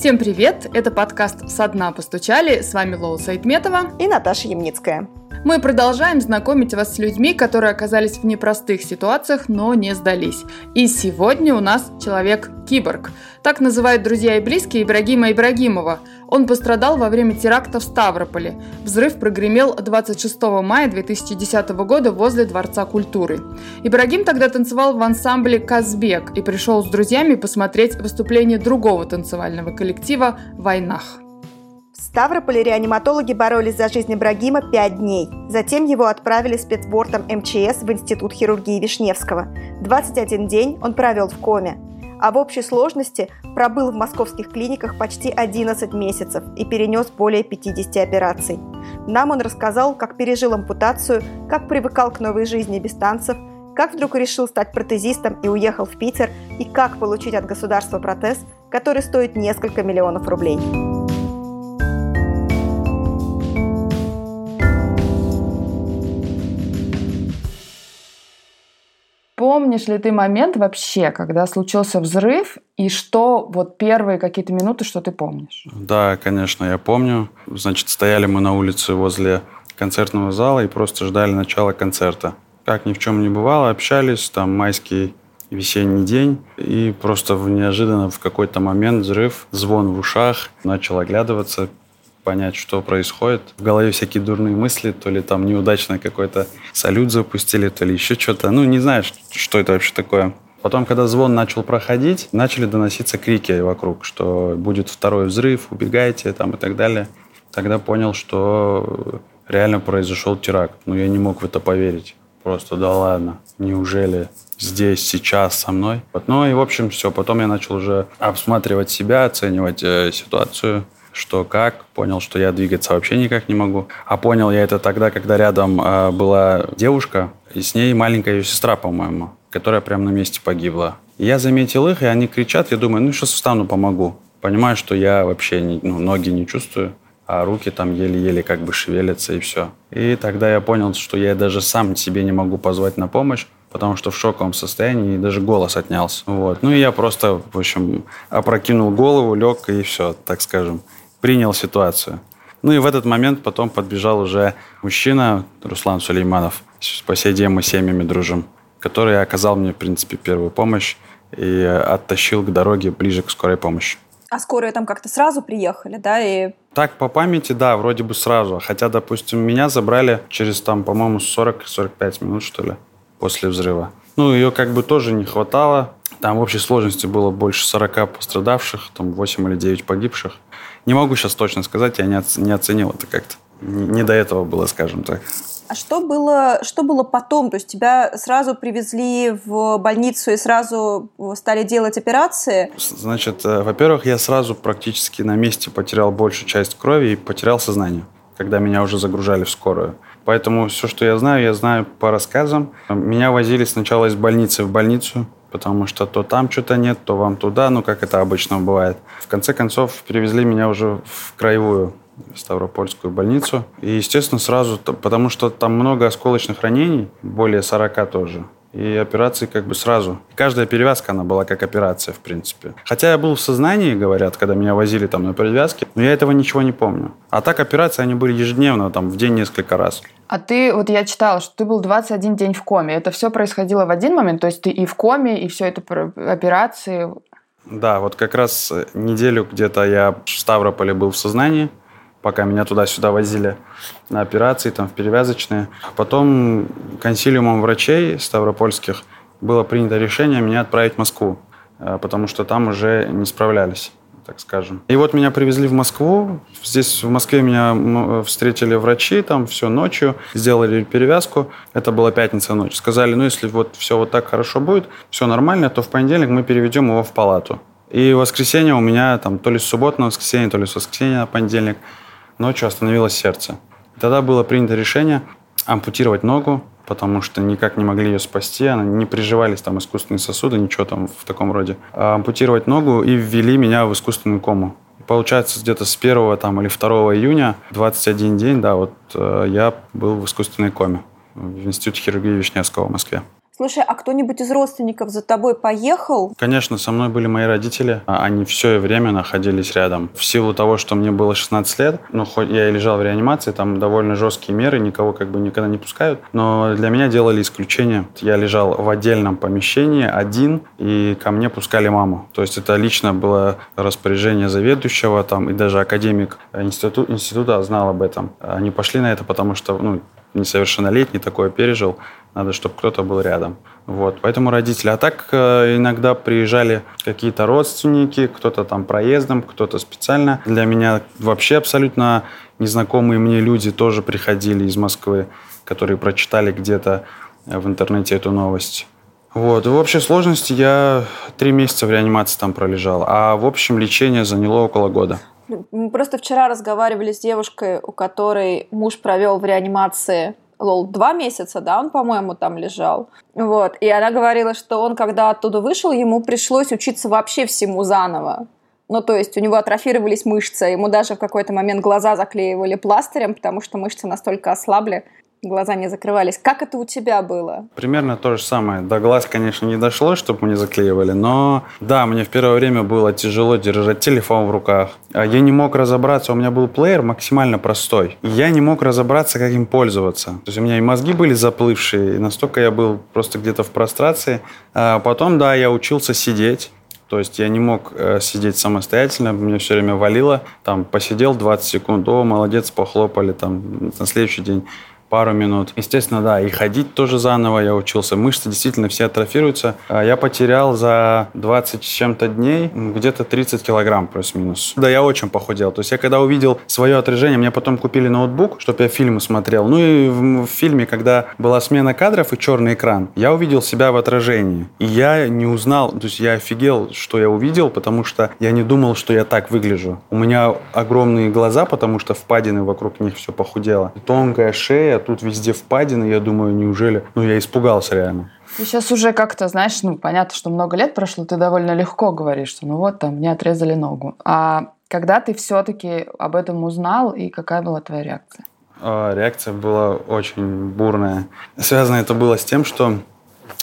Всем привет! Это подкаст «Со дна постучали». С вами Лола Сайтметова и Наташа Ямницкая. Мы продолжаем знакомить вас с людьми, которые оказались в непростых ситуациях, но не сдались. И сегодня у нас человек-киборг. Так называют друзья и близкие Ибрагима Ибрагимова. Он пострадал во время теракта в Ставрополе. Взрыв прогремел 26 мая 2010 года возле Дворца культуры. Ибрагим тогда танцевал в ансамбле «Казбек» и пришел с друзьями посмотреть выступление другого танцевального коллектива «Войнах». Ставрополе реаниматологи боролись за жизнь Ибрагима пять дней. Затем его отправили спецбортом МЧС в Институт хирургии Вишневского. 21 день он провел в коме. А в общей сложности пробыл в московских клиниках почти 11 месяцев и перенес более 50 операций. Нам он рассказал, как пережил ампутацию, как привыкал к новой жизни без танцев, как вдруг решил стать протезистом и уехал в Питер, и как получить от государства протез, который стоит несколько миллионов рублей. Помнишь ли ты момент вообще, когда случился взрыв, и что вот первые какие-то минуты, что ты помнишь? Да, конечно, я помню. Значит, стояли мы на улице возле концертного зала и просто ждали начала концерта. Как ни в чем не бывало, общались, там майский весенний день, и просто неожиданно в какой-то момент взрыв, звон в ушах, начал оглядываться, понять, что происходит. В голове всякие дурные мысли, то ли там неудачно какой-то салют запустили, то ли еще что-то. Ну, не знаешь, что это вообще такое. Потом, когда звон начал проходить, начали доноситься крики вокруг, что будет второй взрыв, убегайте там и так далее. Тогда понял, что реально произошел теракт. Но я не мог в это поверить. Просто да ладно, неужели здесь, сейчас со мной? Вот, ну и в общем все. Потом я начал уже обсматривать себя, оценивать э, ситуацию что как, понял, что я двигаться вообще никак не могу. А понял я это тогда, когда рядом э, была девушка, и с ней маленькая ее сестра, по-моему, которая прямо на месте погибла. И я заметил их, и они кричат, я думаю, ну сейчас встану, помогу. Понимаю, что я вообще не, ну, ноги не чувствую, а руки там еле-еле как бы шевелятся и все. И тогда я понял, что я даже сам себе не могу позвать на помощь, потому что в шоковом состоянии и даже голос отнялся. Вот. Ну и я просто, в общем, опрокинул голову, лег и все, так скажем принял ситуацию. Ну и в этот момент потом подбежал уже мужчина, Руслан Сулейманов. По сей день мы семьями дружим, который оказал мне, в принципе, первую помощь и оттащил к дороге ближе к скорой помощи. А скорые там как-то сразу приехали, да? И... Так, по памяти, да, вроде бы сразу. Хотя, допустим, меня забрали через, там, по-моему, 40-45 минут, что ли, после взрыва. Ну, ее как бы тоже не хватало. Там в общей сложности было больше 40 пострадавших, там 8 или 9 погибших. Не могу сейчас точно сказать, я не, оц- не оценил это как-то. Не до этого было, скажем так. А что было, что было потом? То есть тебя сразу привезли в больницу и сразу стали делать операции? Значит, э, во-первых, я сразу практически на месте потерял большую часть крови и потерял сознание, когда меня уже загружали в скорую. Поэтому все, что я знаю, я знаю по рассказам. Меня возили сначала из больницы в больницу, потому что то там что-то нет, то вам туда, ну, как это обычно бывает. В конце концов, перевезли меня уже в краевую Ставропольскую больницу. И, естественно, сразу, потому что там много осколочных ранений, более 40 тоже. И операции как бы сразу. Каждая перевязка, она была как операция, в принципе. Хотя я был в сознании, говорят, когда меня возили там на перевязке, но я этого ничего не помню. А так операции, они были ежедневно, там, в день несколько раз. А ты, вот я читала, что ты был 21 день в коме. Это все происходило в один момент? То есть ты и в коме, и все это операции? Да, вот как раз неделю где-то я в Ставрополе был в сознании, пока меня туда-сюда возили на операции, там, в перевязочные. Потом консилиумом врачей ставропольских было принято решение меня отправить в Москву, э, потому что там уже не справлялись так скажем. И вот меня привезли в Москву. Здесь в Москве меня встретили врачи, там все ночью, сделали перевязку. Это была пятница ночь. Сказали, ну если вот все вот так хорошо будет, все нормально, то в понедельник мы переведем его в палату. И воскресенье у меня там то ли с субботы на воскресенье, то ли с воскресенья на понедельник ночью остановилось сердце. Тогда было принято решение ампутировать ногу, потому что никак не могли ее спасти, она не приживались там искусственные сосуды, ничего там в таком роде. А ампутировать ногу и ввели меня в искусственную кому. Получается, где-то с 1 там, или 2 июня, 21 день, да, вот э, я был в искусственной коме в Институте хирургии Вишневского в Москве. Слушай, а кто-нибудь из родственников за тобой поехал? Конечно, со мной были мои родители. А они все время находились рядом. В силу того, что мне было 16 лет, ну, хоть я и лежал в реанимации, там довольно жесткие меры, никого как бы никогда не пускают. Но для меня делали исключение. Я лежал в отдельном помещении, один, и ко мне пускали маму. То есть это лично было распоряжение заведующего, там, и даже академик институ, института знал об этом. Они пошли на это, потому что, ну, несовершеннолетний такое пережил, надо, чтобы кто-то был рядом. Вот, поэтому родители. А так э, иногда приезжали какие-то родственники, кто-то там проездом, кто-то специально. Для меня вообще абсолютно незнакомые мне люди тоже приходили из Москвы, которые прочитали где-то в интернете эту новость. Вот. В общей сложности я три месяца в реанимации там пролежал, а в общем лечение заняло около года. Мы просто вчера разговаривали с девушкой, у которой муж провел в реанимации лол, два месяца, да, он, по-моему, там лежал. Вот. И она говорила, что он, когда оттуда вышел, ему пришлось учиться вообще всему заново. Ну, то есть у него атрофировались мышцы, ему даже в какой-то момент глаза заклеивали пластырем, потому что мышцы настолько ослабли, глаза не закрывались. Как это у тебя было? Примерно то же самое. До глаз, конечно, не дошло, чтобы мы не заклеивали, но да, мне в первое время было тяжело держать телефон в руках. А я не мог разобраться, у меня был плеер максимально простой. Я не мог разобраться, как им пользоваться. То есть у меня и мозги были заплывшие, и настолько я был просто где-то в прострации. А потом, да, я учился сидеть. То есть я не мог э, сидеть самостоятельно, мне все время валило. Там посидел 20 секунд, о, молодец, похлопали. Там на следующий день пару минут. Естественно, да, и ходить тоже заново я учился. Мышцы действительно все атрофируются. А я потерял за 20 с чем-то дней где-то 30 килограмм плюс-минус. Да, я очень похудел. То есть я когда увидел свое отражение, мне потом купили ноутбук, чтобы я фильмы смотрел. Ну и в, в фильме, когда была смена кадров и черный экран, я увидел себя в отражении. И я не узнал, то есть я офигел, что я увидел, потому что я не думал, что я так выгляжу. У меня огромные глаза, потому что впадины вокруг них все похудело. Тонкая шея, тут везде впадины, я думаю, неужели... Ну, я испугался реально. Ты сейчас уже как-то, знаешь, ну, понятно, что много лет прошло, ты довольно легко говоришь, что ну вот там, мне отрезали ногу. А когда ты все-таки об этом узнал, и какая была твоя реакция? А, реакция была очень бурная. Связано это было с тем, что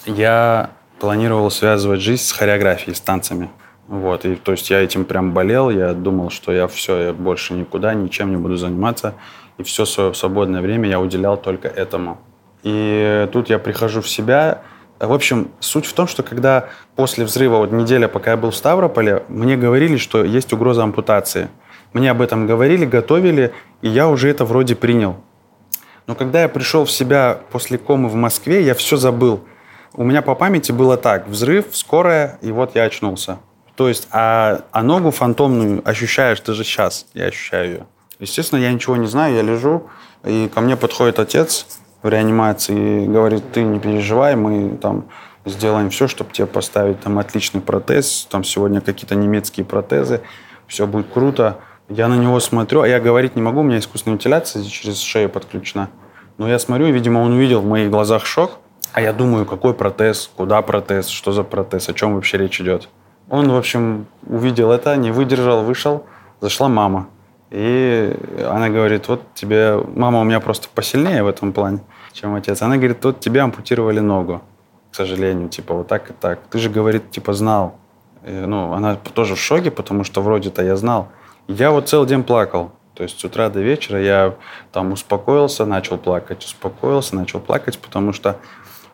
я планировал связывать жизнь с хореографией, с танцами. Вот, и то есть я этим прям болел, я думал, что я все, я больше никуда, ничем не буду заниматься и все свое свободное время я уделял только этому. И тут я прихожу в себя. В общем, суть в том, что когда после взрыва, вот неделя, пока я был в Ставрополе, мне говорили, что есть угроза ампутации. Мне об этом говорили, готовили, и я уже это вроде принял. Но когда я пришел в себя после комы в Москве, я все забыл. У меня по памяти было так, взрыв, скорая, и вот я очнулся. То есть, а, а ногу фантомную ощущаешь ты же сейчас, я ощущаю ее. Естественно, я ничего не знаю, я лежу, и ко мне подходит отец в реанимации и говорит, ты не переживай, мы там сделаем все, чтобы тебе поставить там отличный протез, там сегодня какие-то немецкие протезы, все будет круто. Я на него смотрю, а я говорить не могу, у меня искусственная вентиляция через шею подключена. Но я смотрю, и, видимо, он увидел в моих глазах шок, а я думаю, какой протез, куда протез, что за протез, о чем вообще речь идет. Он, в общем, увидел это, не выдержал, вышел, зашла мама. И она говорит, вот тебе... Мама у меня просто посильнее в этом плане, чем отец. Она говорит, вот тебе ампутировали ногу, к сожалению, типа вот так и так. Ты же, говорит, типа знал. И, ну, она тоже в шоке, потому что вроде-то я знал. Я вот целый день плакал. То есть с утра до вечера я там успокоился, начал плакать, успокоился, начал плакать, потому что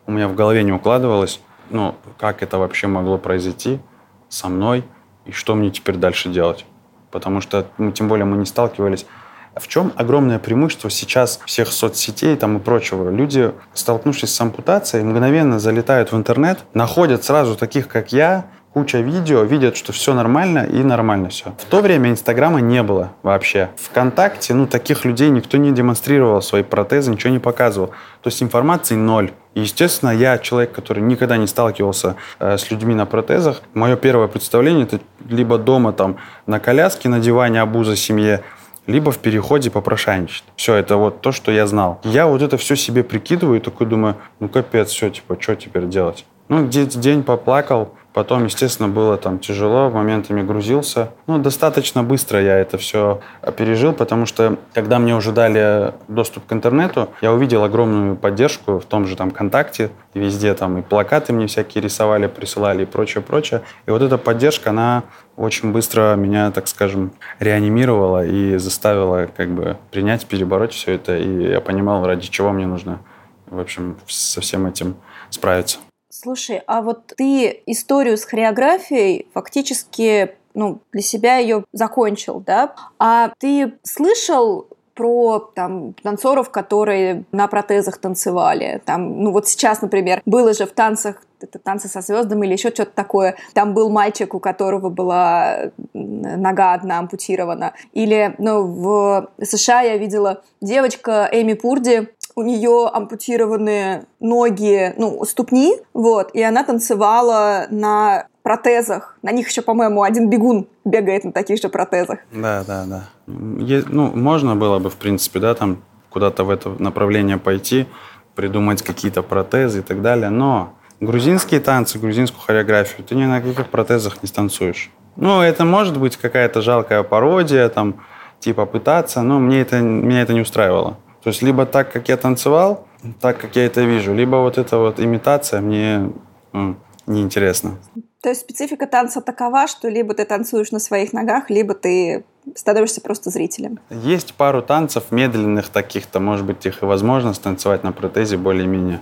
у меня в голове не укладывалось, ну, как это вообще могло произойти со мной и что мне теперь дальше делать потому что, ну, тем более, мы не сталкивались. В чем огромное преимущество сейчас всех соцсетей там и прочего? Люди, столкнувшись с ампутацией, мгновенно залетают в интернет, находят сразу таких, как я, куча видео, видят, что все нормально и нормально все. В то время Инстаграма не было вообще. Вконтакте, ну, таких людей никто не демонстрировал свои протезы, ничего не показывал. То есть информации ноль. И, естественно, я человек, который никогда не сталкивался э, с людьми на протезах. Мое первое представление это либо дома там на коляске, на диване, обуза семье, либо в переходе попрошайничать. Все, это вот то, что я знал. Я вот это все себе прикидываю и такой думаю, ну капец, все, типа, что теперь делать? Ну, день поплакал, Потом, естественно, было там тяжело, моментами грузился. Ну, достаточно быстро я это все пережил, потому что, когда мне уже дали доступ к интернету, я увидел огромную поддержку в том же там ВКонтакте, везде там и плакаты мне всякие рисовали, присылали и прочее, прочее. И вот эта поддержка, она очень быстро меня, так скажем, реанимировала и заставила как бы принять, перебороть все это. И я понимал, ради чего мне нужно, в общем, со всем этим справиться. Слушай, а вот ты историю с хореографией фактически ну, для себя ее закончил, да? А ты слышал про там танцоров, которые на протезах танцевали. Там, ну вот сейчас, например, было же в танцах это танцы со звездами или еще что-то такое. Там был мальчик, у которого была нога одна ампутирована. Или, ну, в США я видела девочка Эми Пурди, у нее ампутированы ноги, ну, ступни, вот, и она танцевала на протезах. На них еще, по-моему, один бегун бегает на таких же протезах. Да, да, да. Ну, можно было бы, в принципе, да, там куда-то в это направление пойти, придумать какие-то протезы и так далее, но грузинские танцы, грузинскую хореографию ты ни на каких протезах не станцуешь. Ну, это может быть какая-то жалкая пародия, там, типа пытаться, но мне это, меня это не устраивало. То есть либо так, как я танцевал, так, как я это вижу, либо вот эта вот имитация мне м, неинтересна. То есть специфика танца такова, что либо ты танцуешь на своих ногах, либо ты становишься просто зрителем. Есть пару танцев медленных таких-то, может быть, их и возможно станцевать на протезе более-менее.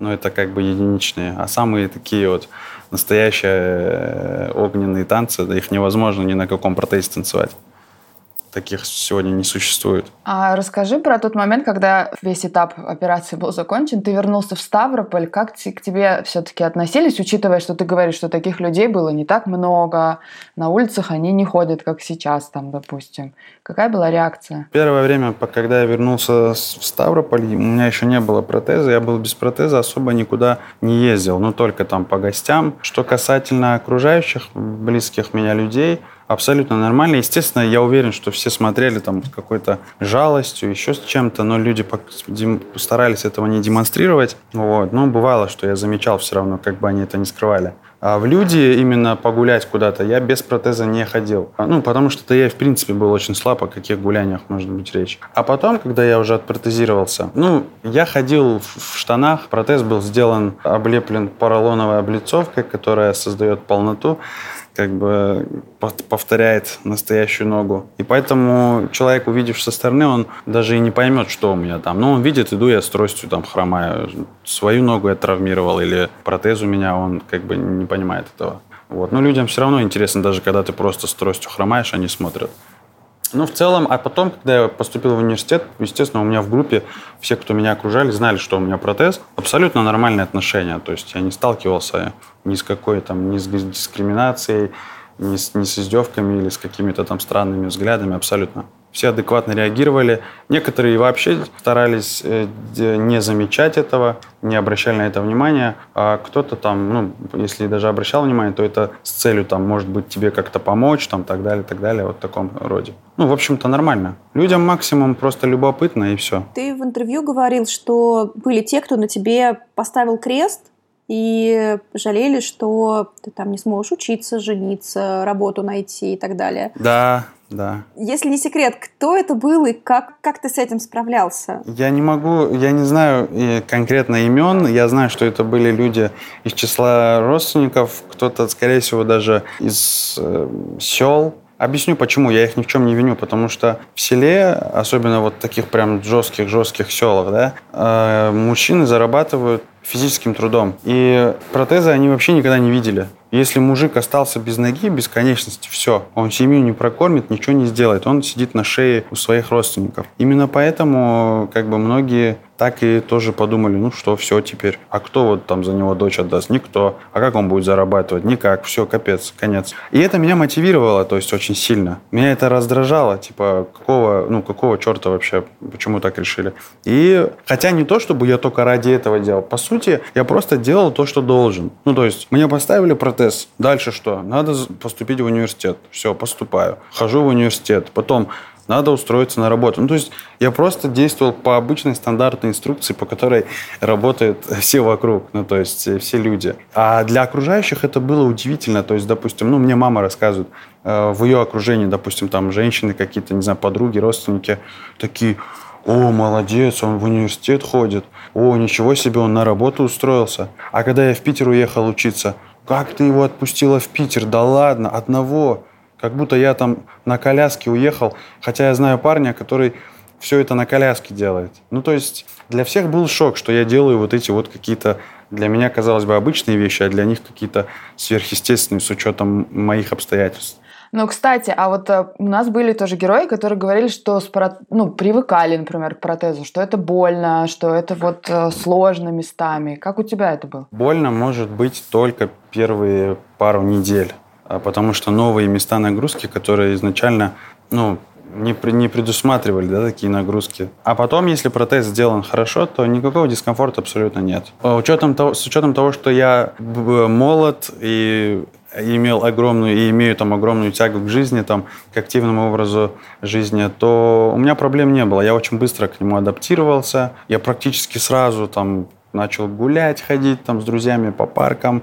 Но это как бы единичные. А самые такие вот настоящие э, огненные танцы, их невозможно ни на каком протезе танцевать таких сегодня не существует. А расскажи про тот момент, когда весь этап операции был закончен, ты вернулся в Ставрополь, как к тебе все-таки относились, учитывая, что ты говоришь, что таких людей было не так много, на улицах они не ходят, как сейчас там, допустим. Какая была реакция? Первое время, когда я вернулся в Ставрополь, у меня еще не было протеза, я был без протеза, особо никуда не ездил, ну только там по гостям. Что касательно окружающих, близких меня людей, абсолютно нормально. Естественно, я уверен, что все смотрели там с какой-то жалостью, еще с чем-то, но люди старались этого не демонстрировать. Вот. Но бывало, что я замечал все равно, как бы они это не скрывали. А в люди именно погулять куда-то я без протеза не ходил. Ну, потому что я, в принципе, был очень слаб, о каких гуляниях может быть речь. А потом, когда я уже отпротезировался, ну, я ходил в штанах, протез был сделан, облеплен поролоновой облицовкой, которая создает полноту как бы повторяет настоящую ногу. И поэтому человек, увидев со стороны, он даже и не поймет, что у меня там. Но он видит, иду я с тростью там хромаю. Свою ногу я травмировал или протез у меня, он как бы не понимает этого. Вот. Но людям все равно интересно, даже когда ты просто с тростью хромаешь, они смотрят. Ну, в целом, а потом, когда я поступил в университет, естественно, у меня в группе все, кто меня окружали, знали, что у меня протез. Абсолютно нормальные отношения. То есть я не сталкивался ни с какой там, ни с дискриминацией, ни с, ни с издевками или с какими-то там странными взглядами, абсолютно все адекватно реагировали. Некоторые вообще старались э, не замечать этого, не обращали на это внимания, а кто-то там, ну, если даже обращал внимание, то это с целью, там, может быть, тебе как-то помочь, там, так далее, так далее, вот в таком роде. Ну, в общем-то, нормально. Людям максимум просто любопытно, и все. Ты в интервью говорил, что были те, кто на тебе поставил крест, и жалели, что ты там не сможешь учиться, жениться, работу найти и так далее. Да, да. Если не секрет, кто это был и как, как ты с этим справлялся? Я не могу, я не знаю конкретно имен. Я знаю, что это были люди из числа родственников, кто-то, скорее всего, даже из э, сел. Объясню, почему. Я их ни в чем не виню, потому что в селе, особенно вот таких прям жестких-жестких селах, да, э, мужчины зарабатывают физическим трудом. И протезы они вообще никогда не видели. Если мужик остался без ноги, без конечности, все, он семью не прокормит, ничего не сделает, он сидит на шее у своих родственников. Именно поэтому как бы многие так и тоже подумали, ну что, все теперь. А кто вот там за него дочь отдаст? Никто. А как он будет зарабатывать? Никак. Все, капец, конец. И это меня мотивировало, то есть очень сильно. Меня это раздражало, типа, какого, ну, какого черта вообще, почему так решили? И хотя не то, чтобы я только ради этого делал. По сути, я просто делал то, что должен. Ну, то есть, мне поставили протез. Дальше что? Надо поступить в университет. Все, поступаю. Хожу в университет. Потом надо устроиться на работу. Ну, то есть я просто действовал по обычной стандартной инструкции, по которой работают все вокруг, ну, то есть э, все люди. А для окружающих это было удивительно. То есть, допустим, ну, мне мама рассказывает, э, в ее окружении, допустим, там женщины какие-то, не знаю, подруги, родственники, такие, о, молодец, он в университет ходит, о, ничего себе, он на работу устроился. А когда я в Питер уехал учиться, как ты его отпустила в Питер? Да ладно, одного. Как будто я там на коляске уехал, хотя я знаю парня, который все это на коляске делает. Ну, то есть для всех был шок, что я делаю вот эти вот какие-то для меня, казалось бы, обычные вещи, а для них какие-то сверхъестественные с учетом моих обстоятельств. Ну, кстати, а вот э, у нас были тоже герои, которые говорили, что с про... ну, привыкали, например, к протезу, что это больно, что это вот э, сложно местами. Как у тебя это было? Больно может быть только первые пару недель. А, потому что новые места нагрузки, которые изначально ну, не, не предусматривали да, такие нагрузки. А потом, если протез сделан хорошо, то никакого дискомфорта абсолютно нет. А учетом того, с учетом того, что я молод и имел огромную и имею там огромную тягу к жизни, там, к активному образу жизни, то у меня проблем не было. Я очень быстро к нему адаптировался. Я практически сразу там начал гулять, ходить там с друзьями по паркам,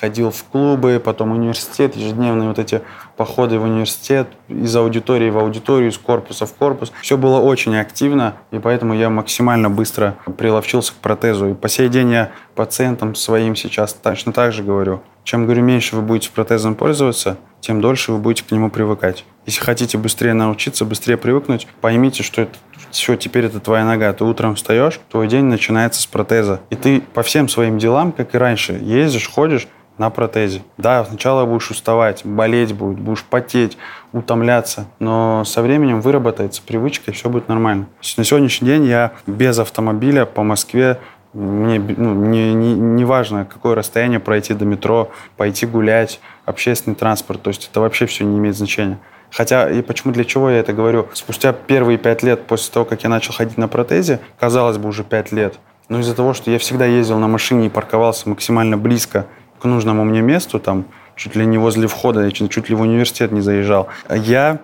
ходил в клубы, потом университет, ежедневные вот эти походы в университет, из аудитории в аудиторию, из корпуса в корпус. Все было очень активно, и поэтому я максимально быстро приловчился к протезу. И по сей день я пациентам своим сейчас точно так же говорю. Чем, говорю, меньше вы будете протезом пользоваться, тем дольше вы будете к нему привыкать. Если хотите быстрее научиться, быстрее привыкнуть, поймите, что это все, теперь это твоя нога. Ты утром встаешь, твой день начинается с протеза. И ты по всем своим делам, как и раньше, ездишь, ходишь, на протезе. Да, сначала будешь уставать, болеть будет, будешь потеть, утомляться, но со временем выработается привычка, и все будет нормально. На сегодняшний день я без автомобиля по Москве мне ну, не, не, не важно, какое расстояние пройти до метро, пойти гулять, общественный транспорт, то есть это вообще все не имеет значения. Хотя, и почему, для чего я это говорю? Спустя первые пять лет после того, как я начал ходить на протезе, казалось бы, уже пять лет, но из-за того, что я всегда ездил на машине и парковался максимально близко к нужному мне месту, там, чуть ли не возле входа, я чуть ли в университет не заезжал. Я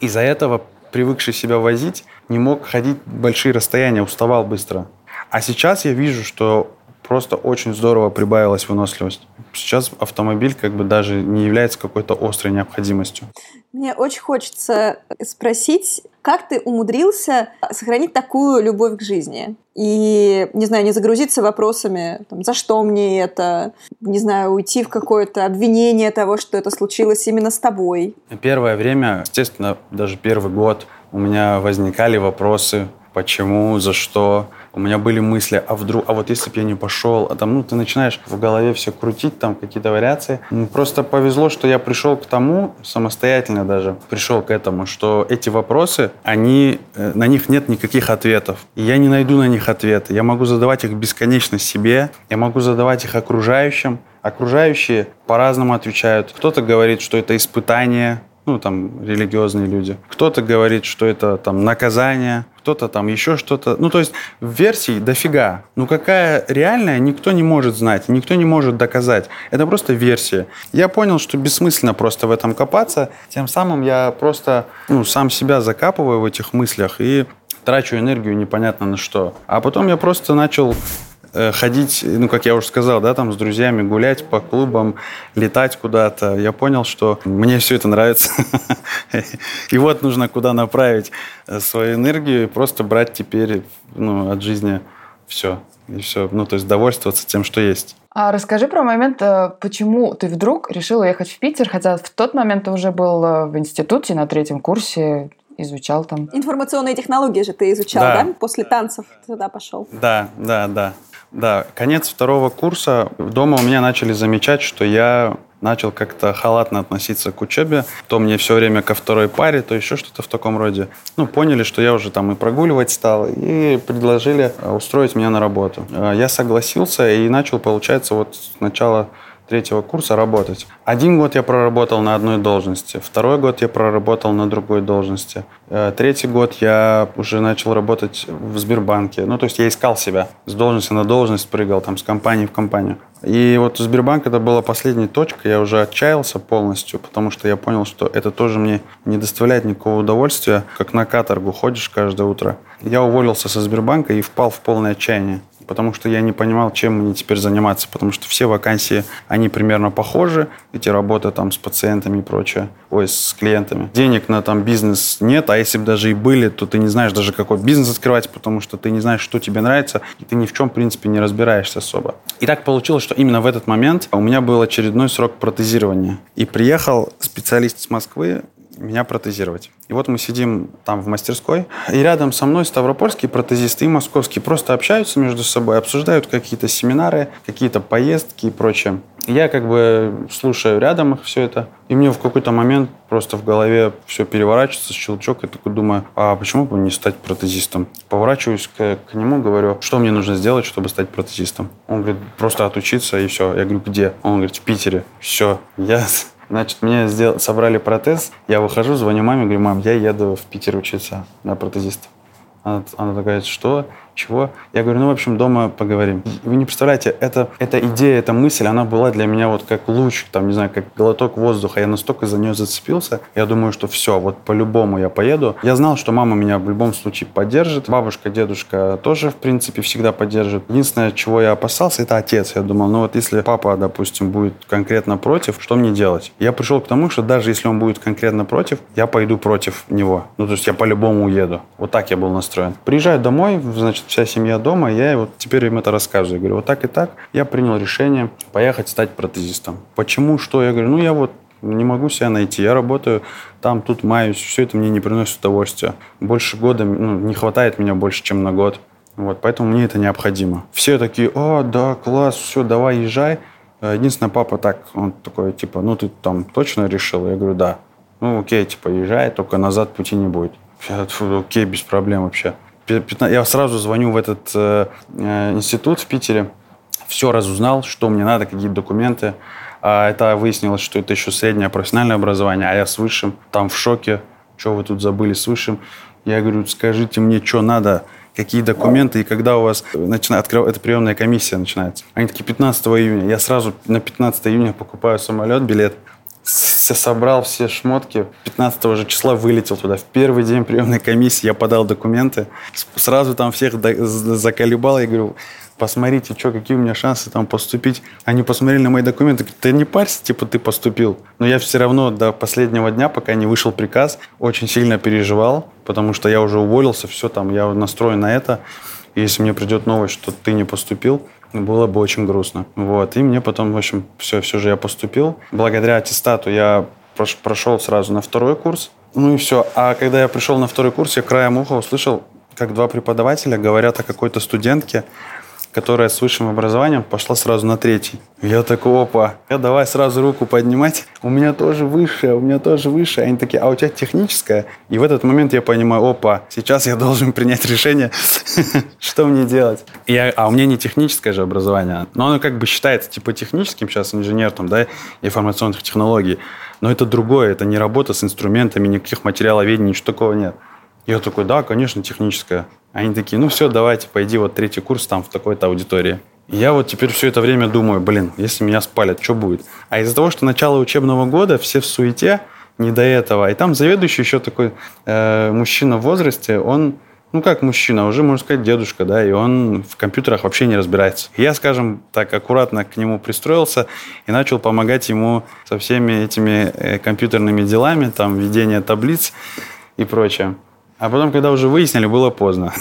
из-за этого, привыкший себя возить, не мог ходить большие расстояния, уставал быстро. А сейчас я вижу, что просто очень здорово прибавилась выносливость. Сейчас автомобиль как бы даже не является какой-то острой необходимостью. Мне очень хочется спросить, как ты умудрился сохранить такую любовь к жизни? И, не знаю, не загрузиться вопросами, там, за что мне это, не знаю, уйти в какое-то обвинение того, что это случилось именно с тобой. Первое время, естественно, даже первый год у меня возникали вопросы, почему, за что, у меня были мысли, а вдруг, а вот если бы я не пошел, а там, ну, ты начинаешь в голове все крутить, там какие-то вариации. Просто повезло, что я пришел к тому, самостоятельно даже пришел к этому, что эти вопросы, они, э, на них нет никаких ответов. И я не найду на них ответы. Я могу задавать их бесконечно себе, я могу задавать их окружающим. Окружающие по-разному отвечают. Кто-то говорит, что это испытание, ну, там, религиозные люди. Кто-то говорит, что это там наказание, кто-то там еще что-то. Ну, то есть версий дофига. Ну, какая реальная, никто не может знать, никто не может доказать. Это просто версия. Я понял, что бессмысленно просто в этом копаться. Тем самым я просто ну, сам себя закапываю в этих мыслях и трачу энергию непонятно на что. А потом я просто начал ходить, ну, как я уже сказал, да, там с друзьями гулять по клубам, летать куда-то. Я понял, что мне все это нравится. И вот нужно куда направить э, свою энергию и просто брать теперь ну, от жизни все. И все. Ну, то есть довольствоваться тем, что есть. А расскажи про момент, э, почему ты вдруг решил уехать в Питер, хотя в тот момент ты уже был в институте на третьем курсе, изучал там. Информационные технологии же ты изучал, да? да? После танцев туда пошел. Да, да, да. Да, конец второго курса. Дома у меня начали замечать, что я начал как-то халатно относиться к учебе, то мне все время ко второй паре, то еще что-то в таком роде. Ну, поняли, что я уже там и прогуливать стал, и предложили устроить меня на работу. Я согласился и начал, получается, вот сначала третьего курса работать. Один год я проработал на одной должности, второй год я проработал на другой должности, э, третий год я уже начал работать в Сбербанке. Ну, то есть я искал себя, с должности на должность прыгал, там, с компании в компанию. И вот Сбербанк это была последняя точка, я уже отчаялся полностью, потому что я понял, что это тоже мне не доставляет никакого удовольствия, как на каторгу ходишь каждое утро. Я уволился со Сбербанка и впал в полное отчаяние потому что я не понимал, чем мне теперь заниматься, потому что все вакансии, они примерно похожи, эти работы там с пациентами и прочее, ой, с клиентами. Денег на там бизнес нет, а если бы даже и были, то ты не знаешь даже, какой бизнес открывать, потому что ты не знаешь, что тебе нравится, и ты ни в чем, в принципе, не разбираешься особо. И так получилось, что именно в этот момент у меня был очередной срок протезирования. И приехал специалист с Москвы, меня протезировать. И вот мы сидим там в мастерской, и рядом со мной ставропольские протезисты и московские просто общаются между собой, обсуждают какие-то семинары, какие-то поездки и прочее. И я как бы слушаю рядом их все это, и мне в какой-то момент просто в голове все переворачивается, щелчок, и такой думаю, а почему бы не стать протезистом? Поворачиваюсь к, к нему, говорю, что мне нужно сделать, чтобы стать протезистом? Он говорит, просто отучиться и все. Я говорю, где? Он говорит, в Питере. Все, я Значит, мне сделали, собрали протез, я выхожу, звоню маме, говорю, мам, я еду в Питер учиться на протезиста. Она, она такая, что? Чего? Я говорю, ну, в общем, дома поговорим. Вы не представляете, это, эта идея, эта мысль, она была для меня вот как луч, там, не знаю, как глоток воздуха. Я настолько за нее зацепился. Я думаю, что все, вот по-любому я поеду. Я знал, что мама меня в любом случае поддержит. Бабушка, дедушка тоже, в принципе, всегда поддержат. Единственное, чего я опасался, это отец. Я думал, ну вот если папа, допустим, будет конкретно против, что мне делать? Я пришел к тому, что даже если он будет конкретно против, я пойду против него. Ну, то есть я по-любому уеду. Вот так я был настроен. Приезжаю домой, значит, вся семья дома, я вот теперь им это рассказываю. Я говорю, вот так и так я принял решение поехать стать протезистом. Почему, что? Я говорю, ну я вот не могу себя найти. Я работаю там, тут маюсь. Все это мне не приносит удовольствия. Больше года, ну, не хватает меня больше, чем на год. Вот, поэтому мне это необходимо. Все такие, о, да, класс, все, давай, езжай. Э, единственное, папа так, он такой, типа, ну, ты там точно решил? Я говорю, да. Ну, окей, типа, езжай, только назад пути не будет. Я, окей, без проблем вообще. 15, я сразу звоню в этот э, э, институт в Питере, все разузнал, что мне надо, какие документы. А это выяснилось, что это еще среднее профессиональное образование, а я с высшим, там в шоке, что вы тут забыли с высшим. Я говорю, скажите мне, что надо, какие документы и когда у вас начинает открывать, эта приемная комиссия начинается. Они такие 15 июня. Я сразу на 15 июня покупаю самолет, билет, все собрал, все шмотки. 15 же числа вылетел туда. В первый день приемной комиссии я подал документы. Сразу там всех заколебал. Я говорю, посмотрите, что, какие у меня шансы там поступить. Они посмотрели на мои документы, говорят, ты не парься, типа ты поступил. Но я все равно до последнего дня, пока не вышел приказ, очень сильно переживал, потому что я уже уволился, все там, я настроен на это. Если мне придет новость, что ты не поступил, было бы очень грустно. Вот. И мне потом, в общем, все, все же я поступил. Благодаря аттестату я прошел сразу на второй курс. Ну и все. А когда я пришел на второй курс, я краем уха услышал, как два преподавателя говорят о какой-то студентке, которая с высшим образованием пошла сразу на третий. Я такой, опа, я давай сразу руку поднимать. У меня тоже высшее, у меня тоже высшее. Они такие, а у тебя техническое? И в этот момент я понимаю, опа, сейчас я должен принять решение, что мне делать. Я, а у меня не техническое же образование, но оно как бы считается типа техническим, сейчас инженер там, да, информационных технологий. Но это другое, это не работа с инструментами, никаких материаловедений, ничего такого нет. Я такой, да, конечно, техническое. Они такие, ну все, давайте, пойди вот третий курс там в такой-то аудитории. Я вот теперь все это время думаю, блин, если меня спалят, что будет? А из-за того, что начало учебного года, все в суете, не до этого. И там заведующий еще такой э, мужчина в возрасте, он, ну как мужчина, уже, можно сказать, дедушка, да, и он в компьютерах вообще не разбирается. Я, скажем так, аккуратно к нему пристроился и начал помогать ему со всеми этими э, компьютерными делами, там, ведение таблиц и прочее. А потом, когда уже выяснили, было поздно.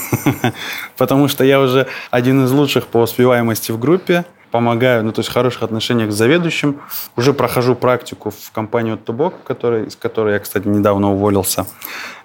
Потому что я уже один из лучших по успеваемости в группе, помогаю, ну, то есть в хороших отношениях с заведующим. Уже прохожу практику в компанию Тубок, из которой я, кстати, недавно уволился.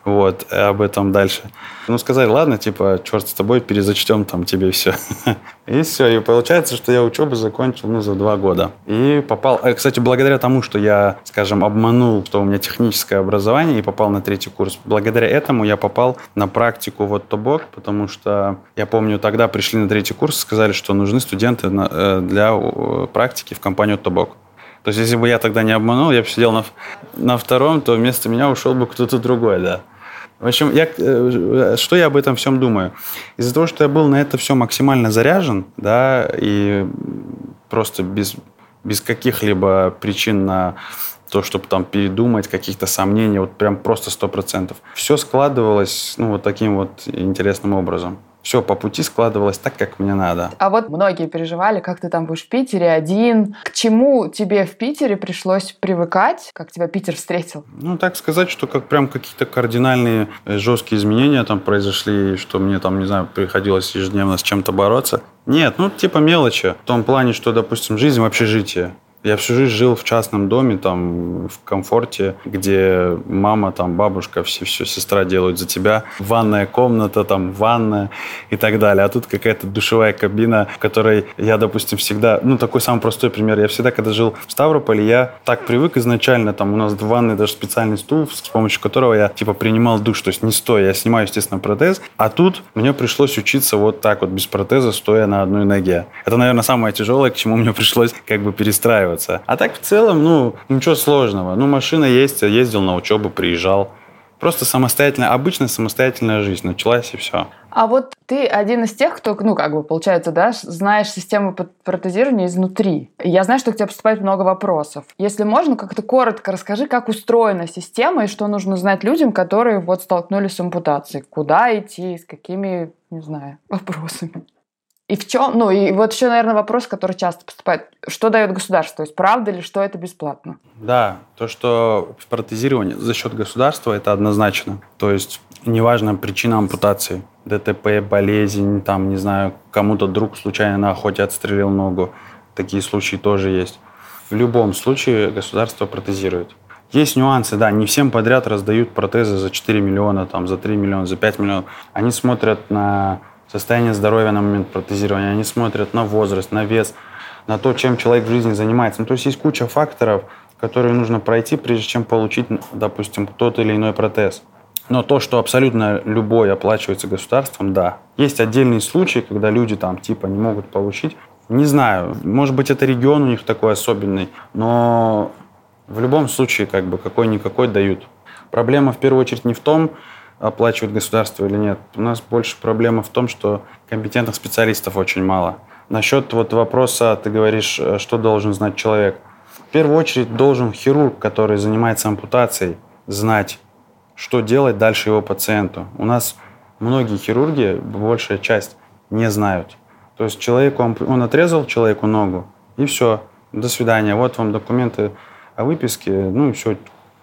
Вот, э, об этом дальше. Ну, сказали, ладно, типа, черт с тобой, перезачтем там тебе все. И все, и получается, что я учебу закончил, ну, за два года. И попал, э, кстати, благодаря тому, что я, скажем, обманул, что у меня техническое образование и попал на третий курс, благодаря этому я попал на практику вот Тобок, потому что я помню, тогда пришли на третий курс, сказали, что нужны студенты на, э, для практики в компанию Тобок. То есть, если бы я тогда не обманул, я бы сидел на, на втором, то вместо меня ушел бы кто-то другой, да. В общем, я, э, что я об этом всем думаю? Из-за того, что я был на это все максимально заряжен, да, и просто без, без каких-либо причин на то, чтобы там передумать, каких-то сомнений, вот прям просто сто процентов. Все складывалось, ну, вот таким вот интересным образом все по пути складывалось так, как мне надо. А вот многие переживали, как ты там будешь в Питере один. К чему тебе в Питере пришлось привыкать? Как тебя Питер встретил? Ну, так сказать, что как прям какие-то кардинальные э, жесткие изменения там произошли, что мне там, не знаю, приходилось ежедневно с чем-то бороться. Нет, ну, типа мелочи. В том плане, что, допустим, жизнь в общежитии. Я всю жизнь жил в частном доме, там, в комфорте, где мама, там, бабушка, все, все, сестра делают за тебя. Ванная комната, там, ванная и так далее. А тут какая-то душевая кабина, в которой я, допустим, всегда... Ну, такой самый простой пример. Я всегда, когда жил в Ставрополе, я так привык изначально, там, у нас в ванной даже специальный стул, с помощью которого я, типа, принимал душ, то есть не стоя. Я снимаю, естественно, протез. А тут мне пришлось учиться вот так вот, без протеза, стоя на одной ноге. Это, наверное, самое тяжелое, к чему мне пришлось, как бы, перестраиваться устраиваться. А так в целом, ну, ничего сложного. Ну, машина есть, ездил на учебу, приезжал. Просто самостоятельная, обычная самостоятельная жизнь началась и все. А вот ты один из тех, кто, ну, как бы, получается, да, знаешь систему протезирования изнутри. Я знаю, что к тебе поступает много вопросов. Если можно, как-то коротко расскажи, как устроена система и что нужно знать людям, которые вот столкнулись с ампутацией. Куда идти, с какими, не знаю, вопросами. И в чем, ну и вот еще, наверное, вопрос, который часто поступает. Что дает государство? То есть правда ли, что это бесплатно? Да, то, что протезирование за счет государства, это однозначно. То есть неважно причина ампутации. ДТП, болезнь, там, не знаю, кому-то друг случайно на охоте отстрелил ногу. Такие случаи тоже есть. В любом случае государство протезирует. Есть нюансы, да, не всем подряд раздают протезы за 4 миллиона, там, за 3 миллиона, за 5 миллионов. Они смотрят на состояние здоровья на момент протезирования, они смотрят на возраст, на вес, на то, чем человек в жизни занимается. Ну, то есть есть куча факторов, которые нужно пройти, прежде чем получить, допустим, тот или иной протез. Но то, что абсолютно любой оплачивается государством, да. Есть отдельные случаи, когда люди там типа не могут получить. Не знаю, может быть, это регион у них такой особенный, но в любом случае, как бы, какой-никакой дают. Проблема в первую очередь не в том, оплачивает государство или нет. У нас больше проблема в том, что компетентных специалистов очень мало. Насчет вот вопроса, ты говоришь, э, что должен знать человек. В первую очередь должен хирург, который занимается ампутацией, знать, что делать дальше его пациенту. У нас многие хирурги, большая часть, не знают. То есть человеку, он отрезал человеку ногу, и все, до свидания, вот вам документы о выписке, ну и все,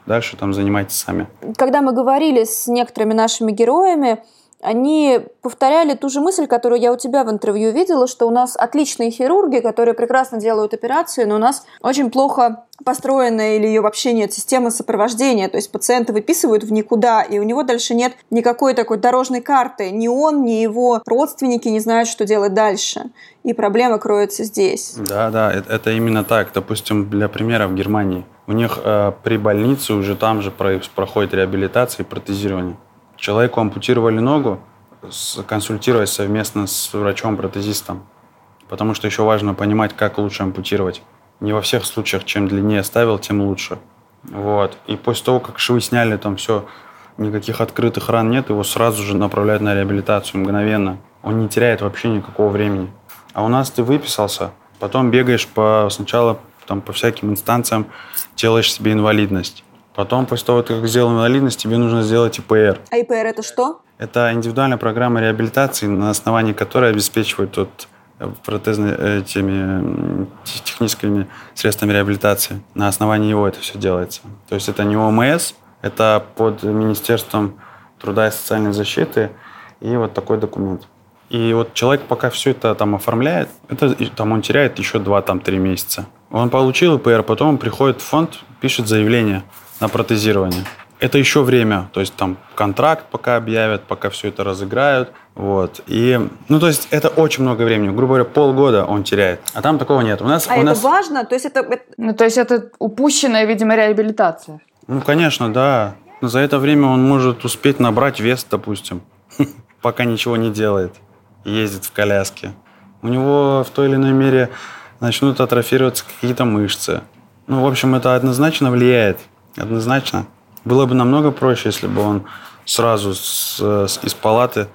Дальше там занимайтесь сами. Когда мы говорили с некоторыми нашими героями, они повторяли ту же мысль, которую я у тебя в интервью видела, что у нас отличные хирурги, которые прекрасно делают операции, но у нас очень плохо построена или ее вообще нет системы сопровождения. То есть пациента выписывают в никуда, и у него дальше нет никакой такой дорожной карты. Ни он, ни его родственники не знают, что делать дальше. И проблема кроется здесь. Да, да, это именно так. Допустим, для примера в Германии. У них э, при больнице уже там же проходит реабилитация и протезирование. Человеку ампутировали ногу, консультируясь совместно с врачом-протезистом. Потому что еще важно понимать, как лучше ампутировать. Не во всех случаях, чем длиннее ставил, тем лучше. Вот. И после того, как швы сняли, там все, никаких открытых ран нет, его сразу же направляют на реабилитацию мгновенно. Он не теряет вообще никакого времени. А у нас ты выписался, потом бегаешь по, сначала там, по всяким инстанциям, делаешь себе инвалидность. Потом, после того, как сделал инвалидность, тебе нужно сделать ИПР. А ИПР это что? Это индивидуальная программа реабилитации, на основании которой обеспечивают вот э, протезными этими техническими средствами реабилитации. На основании его это все делается. То есть это не ОМС, это под Министерством труда и социальной защиты и вот такой документ. И вот человек пока все это там оформляет, это там он теряет еще 2-3 месяца. Он получил ИПР, потом он приходит в фонд, пишет заявление на протезирование. Это еще время, то есть там контракт пока объявят, пока все это разыграют, вот. И, ну, то есть это очень много времени, грубо говоря, полгода он теряет, а там такого нет. У нас, а у это нас... важно? То есть это... Ну, то есть это упущенная, видимо, реабилитация? Ну, конечно, да. За это время он может успеть набрать вес, допустим, пока ничего не делает, ездит в коляске. У него в той или иной мере начнут атрофироваться какие-то мышцы. Ну, в общем, это однозначно влияет. Однозначно. Было бы намного проще, если бы он сразу с, с, из палаты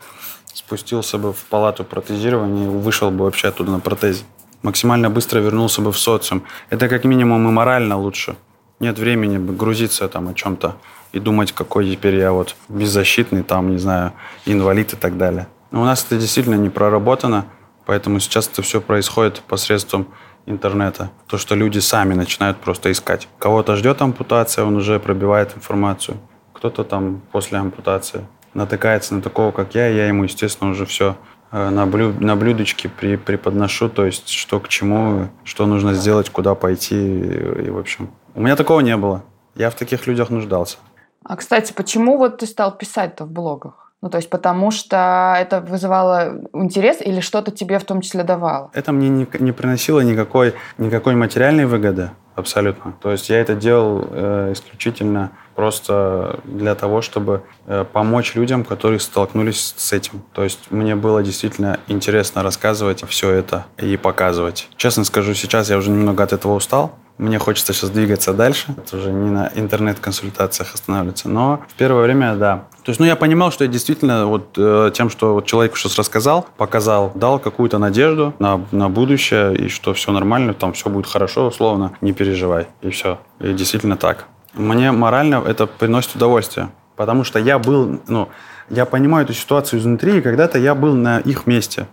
спустился бы в палату протезирования и вышел бы вообще оттуда на протезе. Максимально быстро вернулся бы в социум. Это как минимум и морально лучше. Нет времени грузиться там о чем-то и думать, какой теперь я вот беззащитный, там, не знаю, инвалид и так далее. Но у нас это действительно не проработано, поэтому сейчас это все происходит посредством интернета. То, что люди сами начинают просто искать. Кого-то ждет ампутация, он уже пробивает информацию. Кто-то там после ампутации натыкается на такого, как я, и я ему, естественно, уже все э, на, блю, на блюдечке при, преподношу, то есть что к чему, что нужно сделать, куда пойти, и в общем. У меня такого не было. Я в таких людях нуждался. А, кстати, почему вот ты стал писать-то в блогах? Ну, то есть потому что это вызывало интерес или что-то тебе в том числе давало? Это мне не, не приносило никакой, никакой материальной выгоды абсолютно. То есть я это делал э, исключительно просто для того, чтобы э, помочь людям, которые столкнулись с этим. То есть мне было действительно интересно рассказывать все это и показывать. Честно скажу, сейчас я уже немного от этого устал. Мне хочется сейчас двигаться дальше. Это уже не на интернет-консультациях останавливаться. Но в первое время, да. То есть, ну, я понимал, что я действительно вот э, тем, что вот человеку сейчас рассказал, показал, дал какую-то надежду на, на будущее, и что все нормально, там все будет хорошо, условно, не переживай. И все. И действительно так. Мне морально это приносит удовольствие. Потому что я был, ну, я понимаю эту ситуацию изнутри, и когда-то я был на их месте.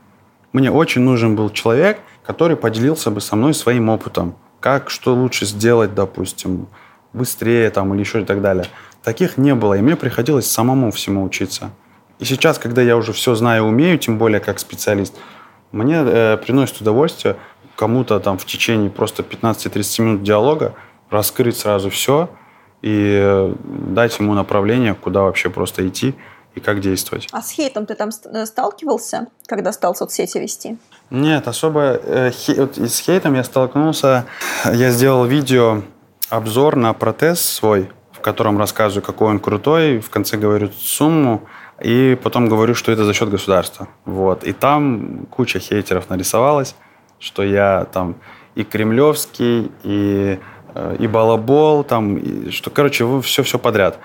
Мне очень нужен был человек, который поделился бы со мной своим опытом как что лучше сделать, допустим, быстрее там или еще и так далее. Таких не было, и мне приходилось самому всему учиться. И сейчас, когда я уже все знаю и умею, тем более как специалист, мне э, приносит удовольствие кому-то там в течение просто 15-30 минут диалога раскрыть сразу все и э, дать ему направление, куда вообще просто идти и как действовать. А с хейтом ты там э, сталкивался, когда стал соцсети вести? Нет, особо э, хей, вот с хейтом я столкнулся. Я сделал видео обзор на протез свой, в котором рассказываю, какой он крутой, в конце говорю сумму, и потом говорю, что это за счет государства. Вот. И там куча хейтеров нарисовалась, что я там и кремлевский, и, э, и балабол, там, и, что, короче, все-все подряд.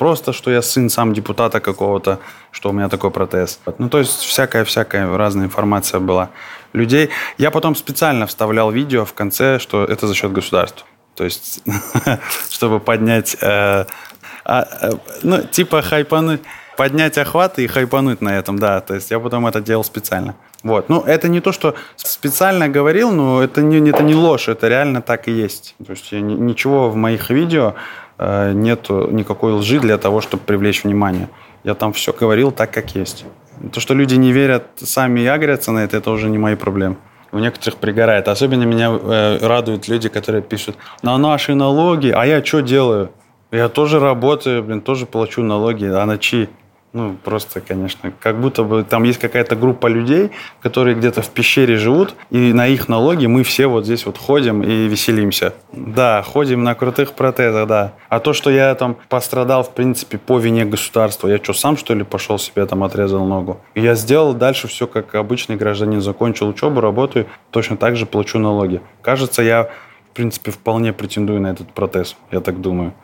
Просто, что я сын сам депутата какого-то, что у меня такой протез. Ну, то есть всякая-всякая разная информация была. Людей. Я потом специально вставлял видео в конце, что это за счет государства. То есть, чтобы поднять, э, а, э, ну, типа хайпануть, поднять охват и хайпануть на этом, да. То есть я потом это делал специально. Вот. Ну, это не то, что специально говорил, но это не, это не ложь, это реально так и есть. То есть я, ничего в моих видео нет никакой лжи для того, чтобы привлечь внимание. Я там все говорил так, как есть. То, что люди не верят сами агрятся на это, это уже не мои проблемы. У некоторых пригорает. Особенно меня э, радуют люди, которые пишут на наши налоги, а я что делаю? Я тоже работаю, блин, тоже плачу налоги, а на чьи? Ну, просто, конечно, как будто бы там есть какая-то группа людей, которые где-то в пещере живут, и на их налоги мы все вот здесь вот ходим и веселимся. Да, ходим на крутых протезах, да. А то, что я там пострадал, в принципе, по вине государства, я что, сам, что ли, пошел себе там отрезал ногу? Я сделал дальше все, как обычный гражданин. Закончил учебу, работаю, точно так же плачу налоги. Кажется, я, в принципе, вполне претендую на этот протез, я так думаю.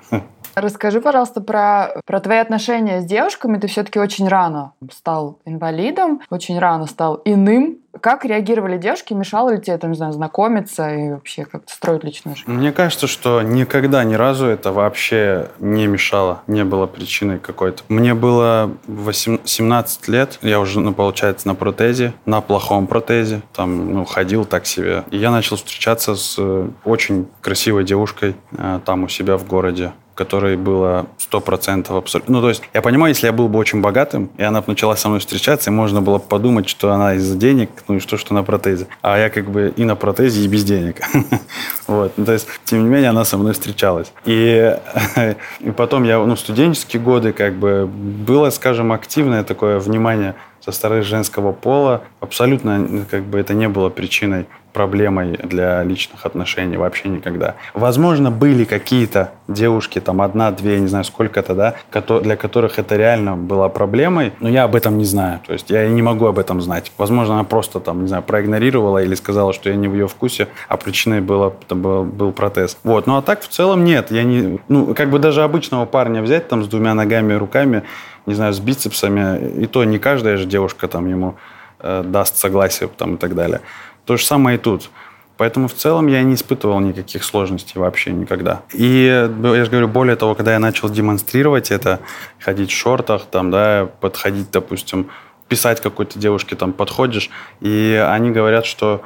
Расскажи, пожалуйста, про, про твои отношения с девушками. Ты все-таки очень рано стал инвалидом, очень рано стал иным. Как реагировали девушки? Мешало ли тебе, там, не знаю, знакомиться и вообще как-то строить личную жизнь? Мне кажется, что никогда, ни разу это вообще не мешало, не было причиной какой-то. Мне было 8, 17 лет, я уже, ну, получается, на протезе, на плохом протезе, там, ну, ходил так себе. И я начал встречаться с э, очень красивой девушкой э, там у себя в городе которой было 100% абсолютно. Ну, то есть, я понимаю, если я был бы очень богатым, и она начала со мной встречаться, и можно было бы подумать, что она из-за денег, ну и что, что на протезе. А я как бы и на протезе, и без денег. Вот. Ну, то есть, тем не менее, она со мной встречалась. И, и потом я, ну, студенческие годы, как бы, было, скажем, активное такое внимание со стороны женского пола. Абсолютно как бы это не было причиной проблемой для личных отношений вообще никогда. Возможно, были какие-то девушки, там одна, две, не знаю сколько-то, да, для которых это реально была проблемой, но я об этом не знаю. То есть я не могу об этом знать. Возможно, она просто там, не знаю, проигнорировала или сказала, что я не в ее вкусе, а причиной было, был, был протез. Вот. Ну а так в целом нет. Я не, ну, как бы даже обычного парня взять там с двумя ногами, руками, не знаю, с бицепсами, и то не каждая же девушка там ему э, даст согласие там и так далее. То же самое и тут. Поэтому в целом я не испытывал никаких сложностей вообще никогда. И я же говорю, более того, когда я начал демонстрировать это, ходить в шортах, там, да, подходить, допустим, писать какой-то девушке, там, подходишь, и они говорят, что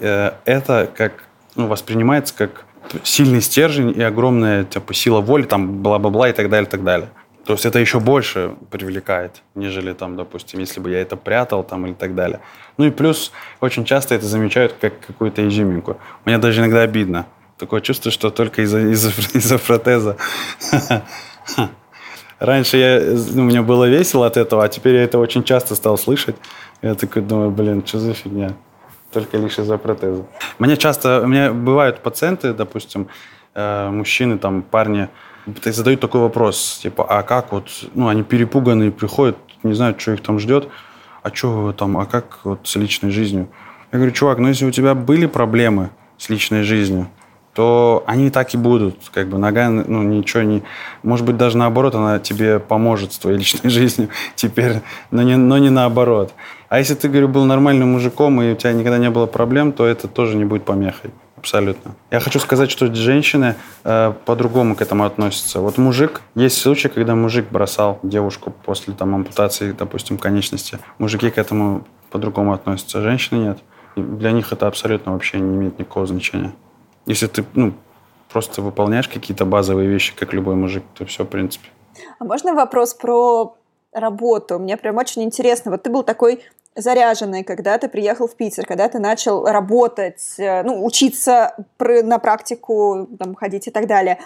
э, это как, ну, воспринимается как сильный стержень и огромная, типа, сила воли, там, бла-бла-бла и так далее, и так далее. То есть это еще больше привлекает, нежели там, допустим, если бы я это прятал там или так далее. Ну и плюс очень часто это замечают как какую-то изюминку. Мне даже иногда обидно. Такое чувство, что только из-за из из протеза. Раньше я, ну, мне было весело от этого, а теперь я это очень часто стал слышать. Я такой думаю, блин, что за фигня? Только лишь из-за протеза. Мне часто, у меня бывают пациенты, допустим, э, мужчины, там, парни, задают такой вопрос, типа, а как вот, ну, они перепуганные, приходят, не знают, что их там ждет, а что там, а как вот с личной жизнью? Я говорю, чувак, ну, если у тебя были проблемы с личной жизнью, то они так и будут. Как бы нога, ну, ничего не... Может быть, даже наоборот, она тебе поможет с твоей личной жизнью теперь, но не, но не наоборот. А если ты, говорю, был нормальным мужиком, и у тебя никогда не было проблем, то это тоже не будет помехой. Абсолютно. Я хочу сказать, что женщины э, по-другому к этому относятся. Вот мужик, есть случаи, когда мужик бросал девушку после там, ампутации, допустим, конечности. Мужики к этому по-другому относятся, женщины нет. И для них это абсолютно вообще не имеет никакого значения. Если ты ну, просто выполняешь какие-то базовые вещи, как любой мужик, то все, в принципе. А можно вопрос про работу? Мне прям очень интересно. Вот ты был такой заряженный, когда ты приехал в Питер, когда ты начал работать, э, ну, учиться на практику, там, ходить и так далее.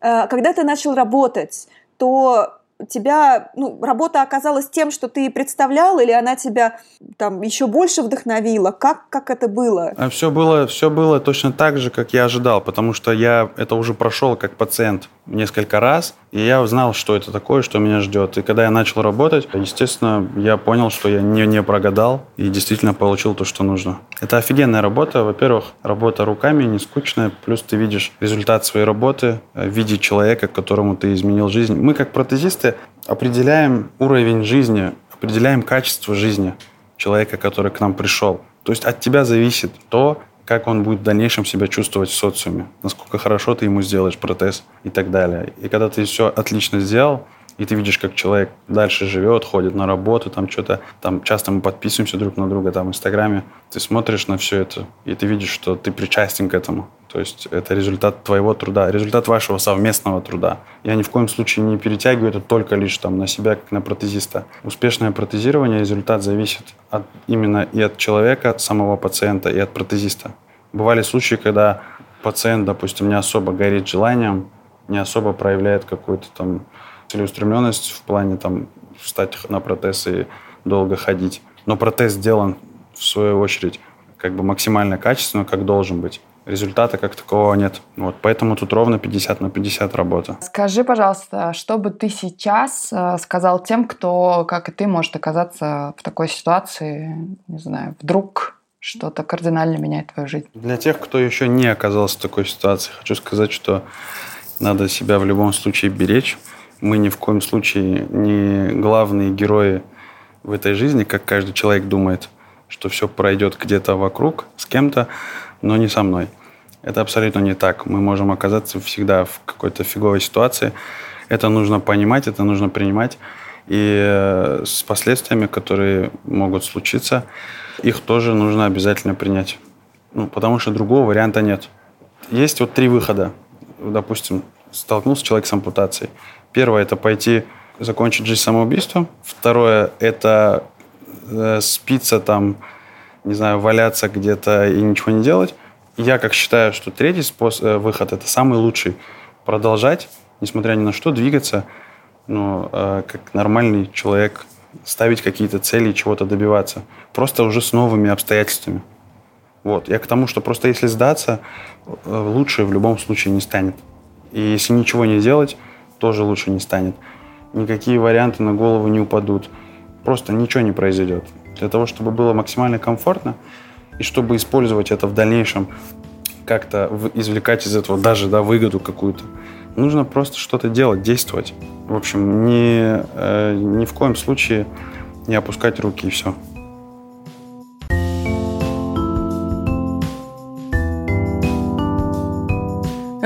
Э, когда ты начал работать, то тебя, ну, работа оказалась тем, что ты представлял, или она тебя там еще больше вдохновила? Как, как это было? А все было? Все было точно так же, как я ожидал, потому что я это уже прошел как пациент несколько раз, и я узнал, что это такое, что меня ждет. И когда я начал работать, естественно, я понял, что я не, не прогадал и действительно получил то, что нужно. Это офигенная работа. Во-первых, работа руками не скучная, плюс ты видишь результат своей работы в виде человека, которому ты изменил жизнь. Мы, как протезисты, определяем уровень жизни, определяем качество жизни человека, который к нам пришел. То есть от тебя зависит то, как он будет в дальнейшем себя чувствовать в социуме, насколько хорошо ты ему сделаешь протез и так далее. И когда ты все отлично сделал, и ты видишь, как человек дальше живет, ходит на работу, там что-то, там часто мы подписываемся друг на друга там в Инстаграме, ты смотришь на все это, и ты видишь, что ты причастен к этому. То есть это результат твоего труда, результат вашего совместного труда. Я ни в коем случае не перетягиваю это только лишь там на себя, как на протезиста. Успешное протезирование, результат зависит от, именно и от человека, самого пациента, и от протезиста. Бывали случаи, когда пациент, допустим, не особо горит желанием, не особо проявляет какую-то там целеустремленность в плане там встать на протез и долго ходить. Но протез сделан, в свою очередь, как бы максимально качественно, как должен быть. Результата как такового нет. Вот, поэтому тут ровно 50 на 50 работа. Скажи, пожалуйста, что бы ты сейчас э, сказал тем, кто, как и ты, может оказаться в такой ситуации, не знаю, вдруг что-то кардинально меняет твою жизнь? Для тех, кто еще не оказался в такой ситуации, хочу сказать, что надо себя в любом случае беречь, мы ни в коем случае не главные герои в этой жизни, как каждый человек думает, что все пройдет где-то вокруг с кем-то, но не со мной. Это абсолютно не так. Мы можем оказаться всегда в какой-то фиговой ситуации. Это нужно понимать, это нужно принимать. И э, с последствиями, которые могут случиться, их тоже нужно обязательно принять. Ну, потому что другого варианта нет. Есть вот три выхода. Допустим, столкнулся человек с ампутацией. Первое – это пойти закончить жизнь самоубийством. Второе – это э, спиться там, не знаю, валяться где-то и ничего не делать. Я как считаю, что третий способ, э, выход – это самый лучший. Продолжать, несмотря ни на что, двигаться, ну, э, как нормальный человек ставить какие-то цели и чего-то добиваться. Просто уже с новыми обстоятельствами. Вот. Я к тому, что просто если сдаться, лучше в любом случае не станет. И если ничего не делать, тоже лучше не станет. Никакие варианты на голову не упадут. Просто ничего не произойдет. Для того, чтобы было максимально комфортно, и чтобы использовать это в дальнейшем, как-то извлекать из этого даже да, выгоду какую-то, нужно просто что-то делать, действовать. В общем, ни, э, ни в коем случае не опускать руки и все.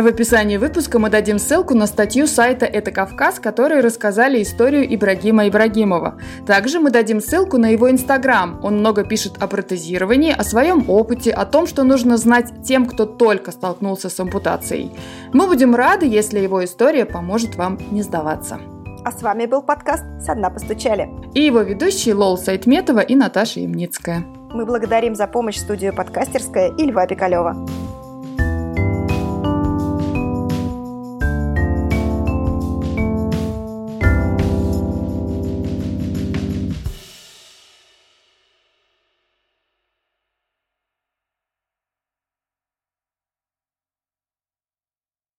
В описании выпуска мы дадим ссылку на статью сайта «Это Кавказ», которые рассказали историю Ибрагима Ибрагимова. Также мы дадим ссылку на его инстаграм. Он много пишет о протезировании, о своем опыте, о том, что нужно знать тем, кто только столкнулся с ампутацией. Мы будем рады, если его история поможет вам не сдаваться. А с вами был подкаст «Со дна постучали». И его ведущие Лол Сайтметова и Наташа Ямницкая. Мы благодарим за помощь студию «Подкастерская» и Льва Пикалева.